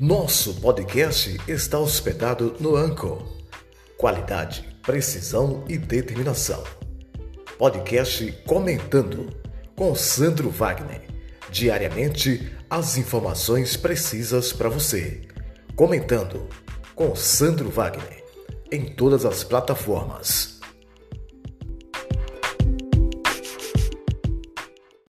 Nosso podcast está hospedado no Anchor. Qualidade, precisão e determinação. Podcast Comentando com Sandro Wagner. Diariamente as informações precisas para você. Comentando com Sandro Wagner em todas as plataformas